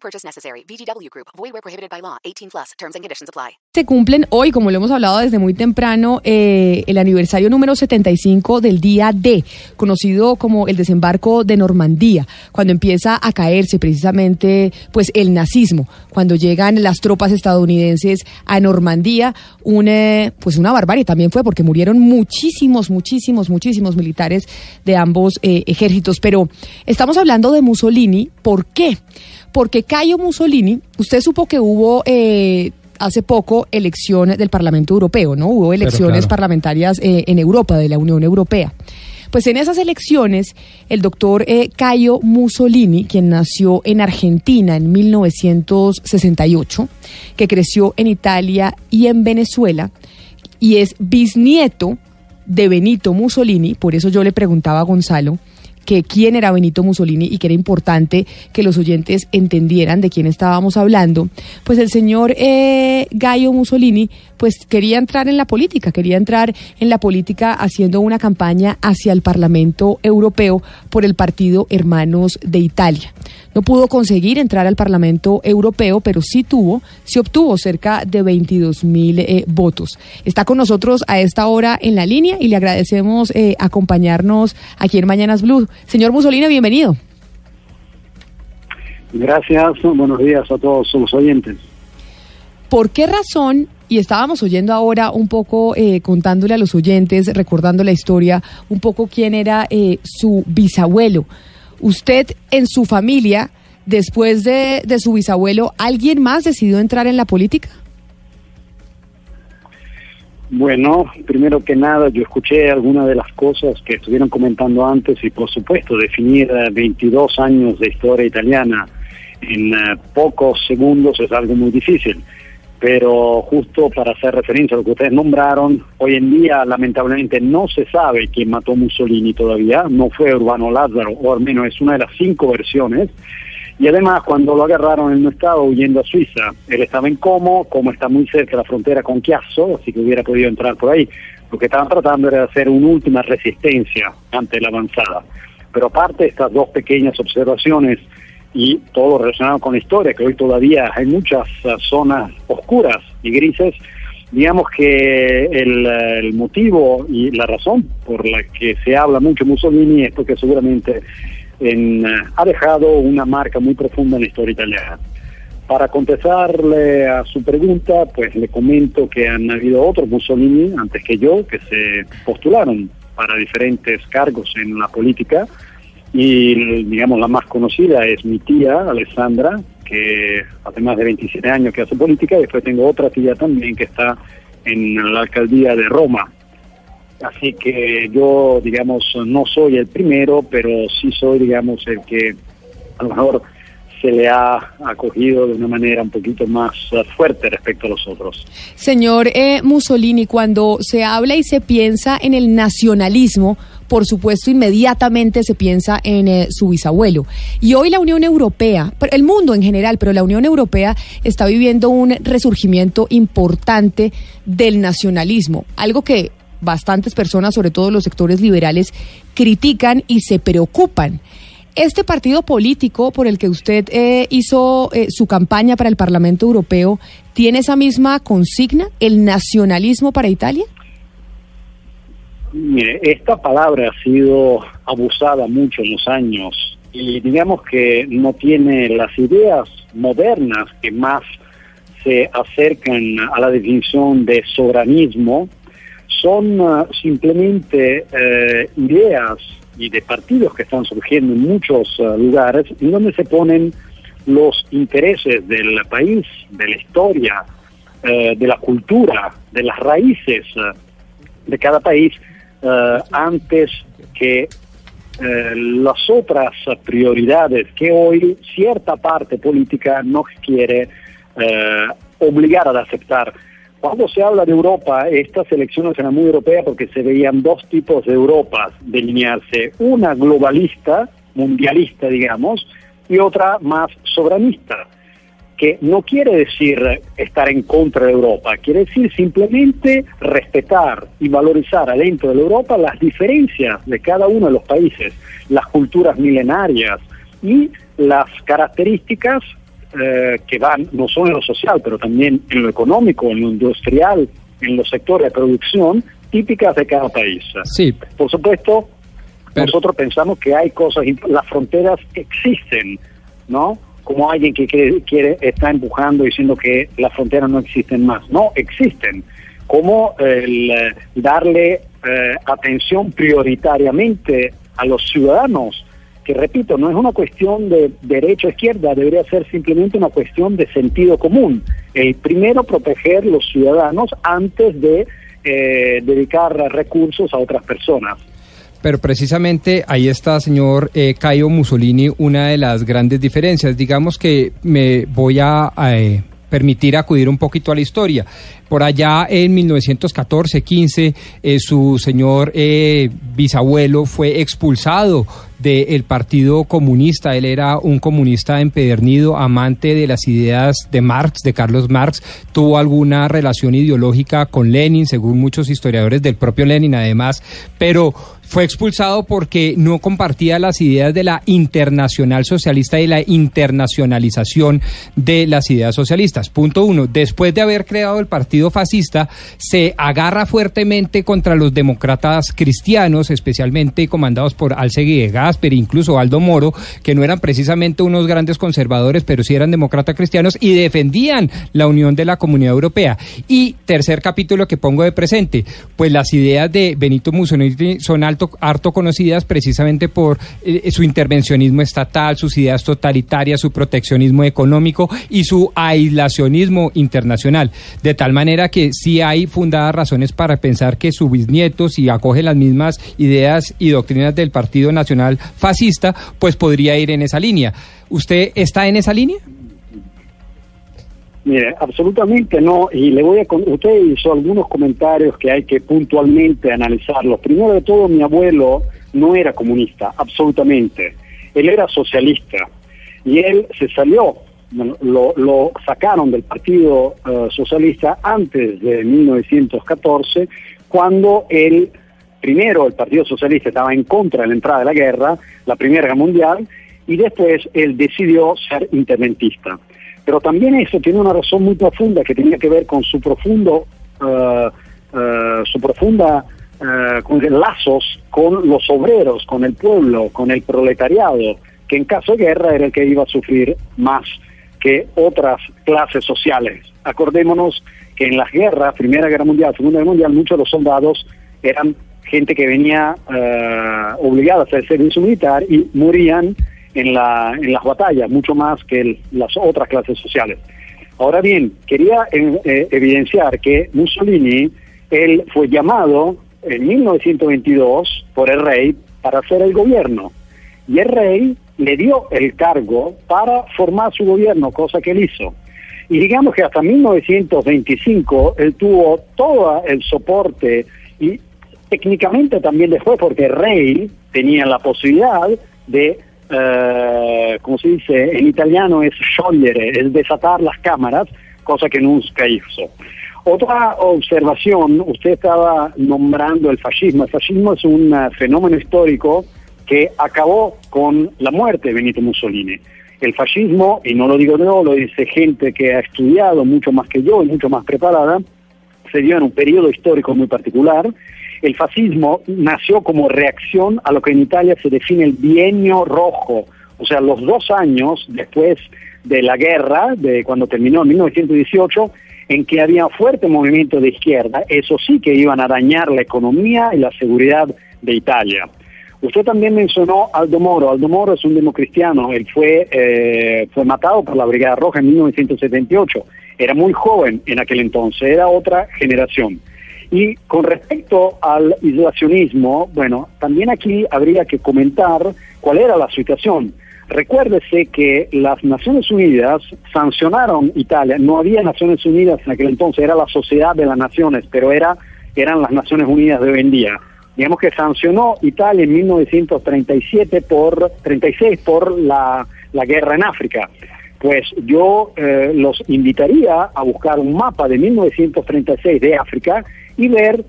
Purchase necessary. VGW Group. Void where prohibited by law. 18 plus. Terms and conditions apply. Se cumplen hoy, como lo hemos hablado desde muy temprano, eh, el aniversario número 75 del día D, conocido como el desembarco de Normandía, cuando empieza a caerse precisamente pues el nazismo, cuando llegan las tropas estadounidenses a Normandía, una, pues una barbarie también fue porque murieron muchísimos, muchísimos, muchísimos militares de ambos eh, ejércitos. Pero estamos hablando de Mussolini, ¿por qué? Porque Cayo Mussolini, usted supo que hubo eh, hace poco elecciones del Parlamento Europeo, ¿no? Hubo elecciones claro. parlamentarias eh, en Europa, de la Unión Europea. Pues en esas elecciones, el doctor eh, Cayo Mussolini, quien nació en Argentina en 1968, que creció en Italia y en Venezuela, y es bisnieto de Benito Mussolini, por eso yo le preguntaba a Gonzalo, que quién era Benito Mussolini y que era importante que los oyentes entendieran de quién estábamos hablando, pues el señor eh, Gallo Mussolini pues quería entrar en la política, quería entrar en la política haciendo una campaña hacia el Parlamento Europeo por el partido Hermanos de Italia. No pudo conseguir entrar al Parlamento Europeo, pero sí tuvo, sí obtuvo cerca de 22 mil eh, votos. Está con nosotros a esta hora en la línea y le agradecemos eh, acompañarnos aquí en Mañanas Blue. Señor Mussolini, bienvenido. Gracias, buenos días a todos los oyentes. ¿Por qué razón? Y estábamos oyendo ahora un poco, eh, contándole a los oyentes, recordando la historia, un poco quién era eh, su bisabuelo. Usted en su familia, después de, de su bisabuelo, ¿alguien más decidió entrar en la política? Bueno, primero que nada, yo escuché algunas de las cosas que estuvieron comentando antes y por supuesto definir eh, 22 años de historia italiana en eh, pocos segundos es algo muy difícil. Pero justo para hacer referencia a lo que ustedes nombraron, hoy en día lamentablemente no se sabe quién mató a Mussolini todavía, no fue Urbano Lázaro, o al menos es una de las cinco versiones. Y además, cuando lo agarraron, él no estaba huyendo a Suiza. Él estaba en Como, Como está muy cerca de la frontera con Chiasso, así que hubiera podido entrar por ahí. Lo que estaban tratando era de hacer una última resistencia ante la avanzada. Pero aparte de estas dos pequeñas observaciones y todo relacionado con la historia, que hoy todavía hay muchas uh, zonas oscuras y grises, digamos que el, uh, el motivo y la razón por la que se habla mucho Mussolini es porque seguramente en, uh, ha dejado una marca muy profunda en la historia italiana. Para contestarle a su pregunta, pues le comento que han habido otros Mussolini antes que yo que se postularon para diferentes cargos en la política. Y digamos la más conocida es mi tía Alessandra, que hace más de 27 años que hace política, y después tengo otra tía también que está en la alcaldía de Roma, Así que yo, digamos, no soy el primero, pero sí soy, digamos, el que a lo mejor se le ha acogido de una manera un poquito más fuerte respecto a los otros. Señor eh, Mussolini, cuando se habla y se piensa en el nacionalismo, por supuesto, inmediatamente se piensa en eh, su bisabuelo. Y hoy la Unión Europea, el mundo en general, pero la Unión Europea está viviendo un resurgimiento importante del nacionalismo, algo que bastantes personas, sobre todo los sectores liberales, critican y se preocupan. Este partido político por el que usted eh, hizo eh, su campaña para el Parlamento Europeo, ¿tiene esa misma consigna, el nacionalismo para Italia? Esta palabra ha sido abusada mucho en los años y digamos que no tiene las ideas modernas que más se acercan a la definición de soberanismo, son uh, simplemente uh, ideas y de partidos que están surgiendo en muchos uh, lugares en donde se ponen los intereses del país, de la historia, de la cultura, de las raíces de cada país antes que eh, las otras prioridades que hoy cierta parte política no quiere eh, obligar a aceptar. Cuando se habla de Europa, estas elecciones eran muy europeas porque se veían dos tipos de Europas delinearse, una globalista, mundialista, digamos, y otra más soberanista que no quiere decir estar en contra de Europa, quiere decir simplemente respetar y valorizar adentro de la Europa las diferencias de cada uno de los países, las culturas milenarias y las características eh, que van no solo en lo social, pero también en lo económico, en lo industrial, en los sectores de producción típicas de cada país. Sí. Por supuesto, nosotros pensamos que hay cosas, las fronteras existen, ¿no? como alguien que quiere, está empujando diciendo que las fronteras no existen más. No, existen. Como el eh, darle eh, atención prioritariamente a los ciudadanos, que repito, no es una cuestión de derecha o izquierda, debería ser simplemente una cuestión de sentido común. El primero, proteger los ciudadanos antes de eh, dedicar recursos a otras personas. Pero precisamente ahí está, señor eh, Caio Mussolini, una de las grandes diferencias. Digamos que me voy a, eh, permitir acudir un poquito a la historia. Por allá en 1914-15, eh, su señor eh, bisabuelo fue expulsado del Partido Comunista. Él era un comunista empedernido, amante de las ideas de Marx, de Carlos Marx. Tuvo alguna relación ideológica con Lenin, según muchos historiadores del propio Lenin, además, pero fue expulsado porque no compartía las ideas de la internacional socialista y la internacionalización de las ideas socialistas. Punto uno. Después de haber creado el partido fascista, se agarra fuertemente contra los demócratas cristianos, especialmente comandados por Alcegui de Gasper, incluso Aldo Moro, que no eran precisamente unos grandes conservadores, pero sí eran demócratas cristianos y defendían la unión de la comunidad europea. Y tercer capítulo que pongo de presente, pues las ideas de Benito Mussolini son harto conocidas precisamente por eh, su intervencionismo estatal, sus ideas totalitarias, su proteccionismo económico y su aislacionismo internacional. De tal manera que sí hay fundadas razones para pensar que su bisnieto, si acoge las mismas ideas y doctrinas del Partido Fascista, pues podría ir en esa línea. ¿Usted está en esa línea? Mire, absolutamente no, y le voy a usted hizo algunos comentarios que hay que puntualmente analizarlos. Primero de todo, mi abuelo no era comunista, absolutamente. Él era socialista y él se salió, lo, lo sacaron del Partido eh, Socialista antes de 1914, cuando él, primero el Partido Socialista estaba en contra de la entrada de la guerra, la Primera Guerra Mundial, y después él decidió ser interventista. Pero también eso tiene una razón muy profunda que tenía que ver con su profundo, uh, su profunda uh, con lazos con los obreros, con el pueblo, con el proletariado, que en caso de guerra era el que iba a sufrir más que otras clases sociales. Acordémonos que en las guerras, Primera Guerra Mundial, Segunda Guerra Mundial, muchos de los soldados eran gente que venía obligada a hacer servicio militar y morían en, la, en las batallas, mucho más que las otras clases sociales. Ahora bien, quería eh, eh, evidenciar que Mussolini, él fue llamado en 1922 por el rey para hacer el gobierno. Y el rey le dio el cargo para formar su gobierno, cosa que él hizo. Y digamos que hasta 1925 él tuvo todo el soporte y técnicamente también después, porque el rey tenía la posibilidad de eh, como se dice en italiano, es sciogliere, es desatar las cámaras, cosa que nunca hizo. Otra observación, usted estaba nombrando el fascismo. El fascismo es un uh, fenómeno histórico que acabó con la muerte de Benito Mussolini. El fascismo, y no lo digo yo, lo dice gente que ha estudiado mucho más que yo y mucho más preparada, se dio en un periodo histórico muy particular el fascismo nació como reacción a lo que en Italia se define el bienio rojo, o sea, los dos años después de la guerra, de cuando terminó en 1918, en que había fuerte movimiento de izquierda, eso sí que iban a dañar la economía y la seguridad de Italia. Usted también mencionó Aldo Moro. Aldo Moro es un democristiano. Él fue, eh, fue matado por la Brigada Roja en 1978. Era muy joven en aquel entonces, era otra generación. Y con respecto al isolacionismo, bueno, también aquí habría que comentar cuál era la situación. Recuérdese que las Naciones Unidas sancionaron Italia, no había Naciones Unidas en aquel entonces, era la Sociedad de las Naciones, pero era, eran las Naciones Unidas de hoy en día. Digamos que sancionó Italia en 1937 por 36 por la, la guerra en África. Pues yo eh, los invitaría a buscar un mapa de 1936 de África y ver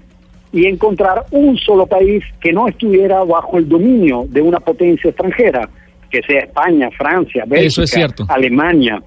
y encontrar un solo país que no estuviera bajo el dominio de una potencia extranjera, que sea España, Francia, Bélgica, Alemania.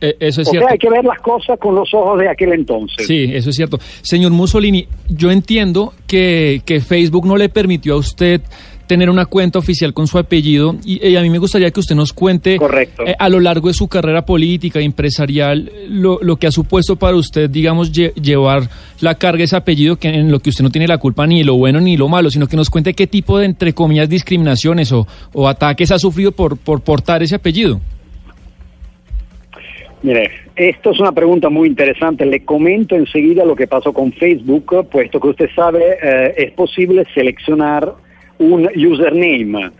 Eh, eso es o cierto. sea, hay que ver las cosas con los ojos de aquel entonces. Sí, eso es cierto. Señor Mussolini, yo entiendo que, que Facebook no le permitió a usted tener una cuenta oficial con su apellido y, y a mí me gustaría que usted nos cuente eh, a lo largo de su carrera política, empresarial, lo, lo que ha supuesto para usted, digamos, lle- llevar la carga de ese apellido que en lo que usted no tiene la culpa ni lo bueno ni lo malo, sino que nos cuente qué tipo de, entre comillas, discriminaciones o, o ataques ha sufrido por, por portar ese apellido. Mire, esto es una pregunta muy interesante. Le comento enseguida lo que pasó con Facebook, puesto que usted sabe, eh, es posible seleccionar un username.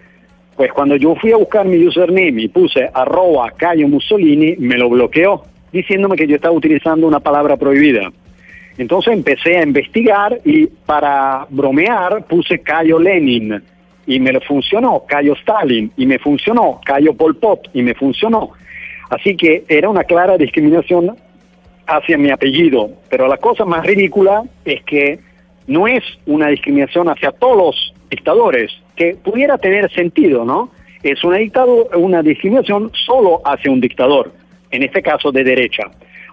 Pues cuando yo fui a buscar mi username y puse arroba Cayo Mussolini, me lo bloqueó, diciéndome que yo estaba utilizando una palabra prohibida. Entonces empecé a investigar y para bromear puse Cayo Lenin y me lo funcionó, Cayo Stalin y me funcionó, Cayo Pol Pot y me funcionó. Así que era una clara discriminación hacia mi apellido. Pero la cosa más ridícula es que no es una discriminación hacia todos los dictadores, que pudiera tener sentido, ¿no? Es una, dictado- una discriminación solo hacia un dictador, en este caso de derecha.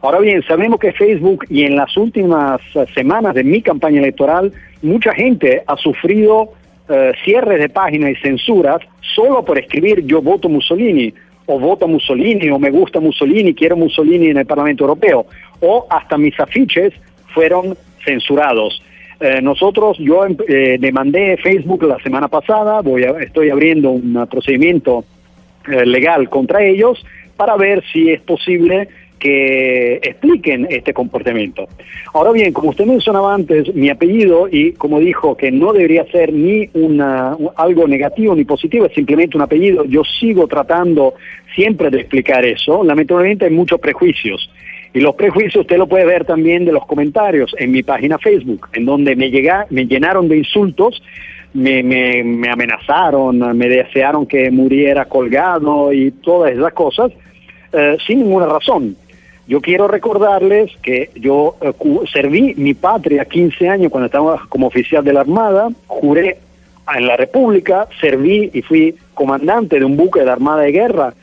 Ahora bien, sabemos que Facebook y en las últimas eh, semanas de mi campaña electoral, mucha gente ha sufrido eh, cierres de páginas y censuras solo por escribir yo voto Mussolini, o voto Mussolini, o me gusta Mussolini, quiero Mussolini en el Parlamento Europeo, o hasta mis afiches fueron censurados. Eh, nosotros, yo em- eh, demandé Facebook la semana pasada, voy a- estoy abriendo un procedimiento eh, legal contra ellos para ver si es posible que expliquen este comportamiento. Ahora bien, como usted mencionaba antes, mi apellido, y como dijo que no debería ser ni una, un- algo negativo ni positivo, es simplemente un apellido, yo sigo tratando siempre de explicar eso. Lamentablemente hay muchos prejuicios. Y los prejuicios usted lo puede ver también de los comentarios en mi página Facebook, en donde me, llega, me llenaron de insultos, me, me, me amenazaron, me desearon que muriera colgado y todas esas cosas, eh, sin ninguna razón. Yo quiero recordarles que yo eh, serví mi patria 15 años cuando estaba como oficial de la Armada, juré en la República, serví y fui comandante de un buque de la Armada de Guerra,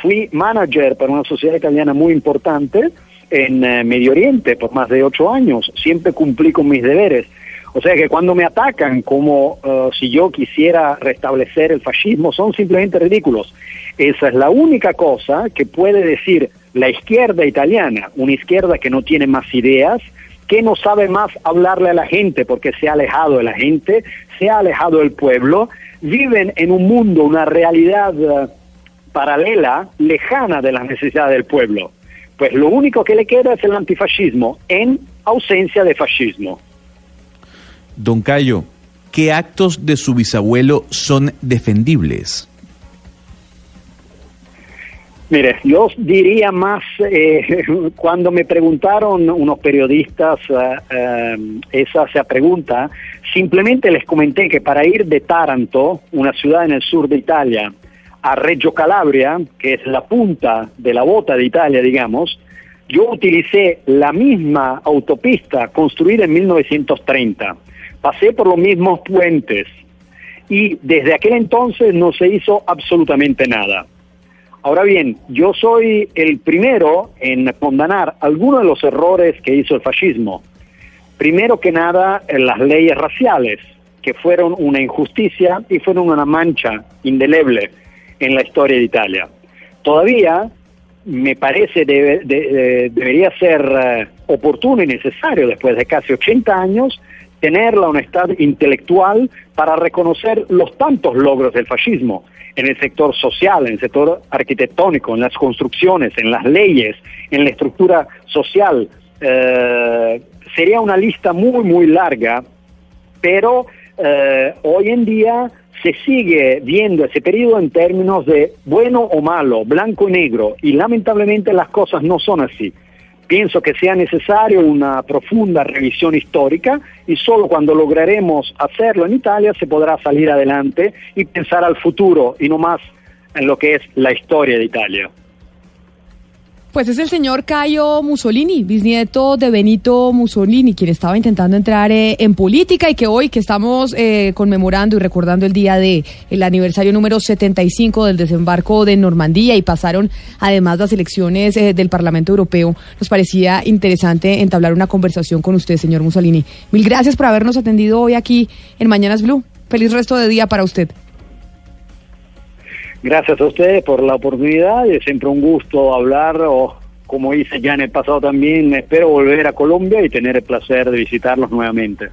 fui manager para una sociedad italiana muy importante en eh, Medio Oriente por más de ocho años, siempre cumplí con mis deberes. O sea que cuando me atacan como eh, si yo quisiera restablecer el fascismo, son simplemente ridículos. Esa es la única cosa que puede decir la izquierda italiana, una izquierda que no tiene más ideas, que no sabe más hablarle a la gente porque se ha alejado de la gente, se ha alejado del pueblo, viven en un mundo, una realidad eh, paralela, lejana de las necesidades del pueblo. Pues lo único que le queda es el antifascismo en ausencia de fascismo. Don Cayo, ¿qué actos de su bisabuelo son defendibles? Mire, yo diría más, eh, cuando me preguntaron unos periodistas eh, eh, esa, esa pregunta, simplemente les comenté que para ir de Taranto, una ciudad en el sur de Italia, a Reggio Calabria, que es la punta de la bota de Italia, digamos, yo utilicé la misma autopista construida en 1930. Pasé por los mismos puentes y desde aquel entonces no se hizo absolutamente nada. Ahora bien, yo soy el primero en condenar algunos de los errores que hizo el fascismo. Primero que nada, las leyes raciales, que fueron una injusticia y fueron una mancha indeleble en la historia de Italia. Todavía me parece debe- de- de- debería ser eh, oportuno y necesario, después de casi 80 años, tener la honestidad intelectual para reconocer los tantos logros del fascismo en el sector social, en el sector arquitectónico, en las construcciones, en las leyes, en la estructura social, eh, sería una lista muy, muy larga, pero eh, hoy en día se sigue viendo ese periodo en términos de bueno o malo, blanco y negro, y lamentablemente las cosas no son así. Pienso que sea necesario una profunda revisión histórica y solo cuando lograremos hacerlo en Italia se podrá salir adelante y pensar al futuro y no más en lo que es la historia de Italia. Pues es el señor Cayo Mussolini, bisnieto de Benito Mussolini, quien estaba intentando entrar eh, en política y que hoy que estamos eh, conmemorando y recordando el día de el aniversario número 75 del desembarco de Normandía y pasaron además las elecciones eh, del Parlamento Europeo, nos parecía interesante entablar una conversación con usted, señor Mussolini. Mil gracias por habernos atendido hoy aquí en Mañanas Blue. Feliz resto de día para usted. Gracias a ustedes por la oportunidad, es siempre un gusto hablar o como hice ya en el pasado también, espero volver a Colombia y tener el placer de visitarlos nuevamente.